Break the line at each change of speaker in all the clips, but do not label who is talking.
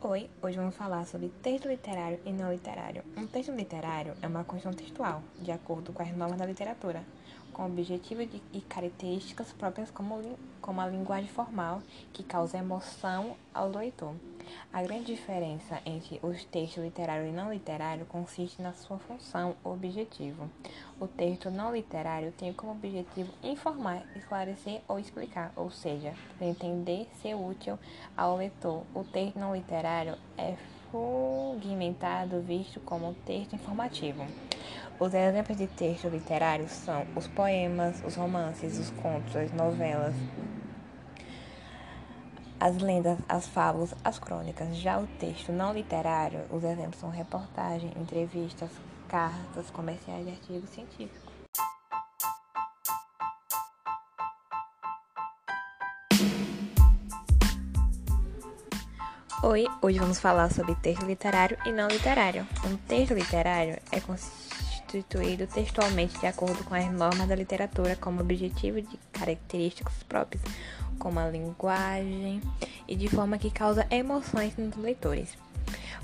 Oi, hoje vamos falar sobre texto literário e não literário. Um texto literário é uma construção textual, de acordo com as normas da literatura, com objetivos e características próprias como, como a linguagem formal, que causa emoção ao leitor. A grande diferença entre os textos literário e não literário consiste na sua função ou objetivo. O texto não literário tem como objetivo informar, esclarecer ou explicar, ou seja, entender, ser útil ao leitor. O texto não literário é fragmentado, visto como texto informativo. Os exemplos de texto literário são os poemas, os romances, os contos, as novelas, as lendas, as fábulas, as crônicas. Já o texto não literário, os exemplos são reportagem, entrevistas, cartas comerciais e artigos científicos. Oi, hoje vamos falar sobre texto literário e não literário. Um texto literário é constituído textualmente de acordo com as normas da literatura como objetivo de características próprias, como a linguagem e de forma que causa emoções nos leitores.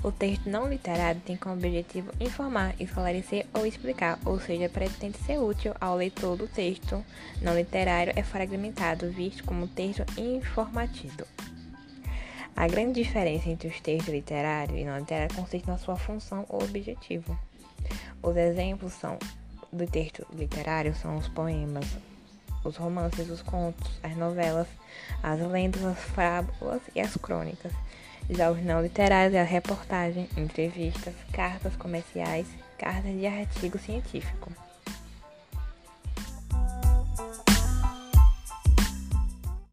O texto não literário tem como objetivo informar, esclarecer ou explicar, ou seja, pretende ser útil ao leitor do texto não literário é fragmentado, visto como texto informativo. A grande diferença entre os textos literários e não literários consiste na sua função ou objetivo. Os exemplos são do texto literário são os poemas, os romances, os contos, as novelas, as lendas, as fábulas e as crônicas. Já os não literários é a reportagem, entrevistas, cartas comerciais, cartas de artigo científico.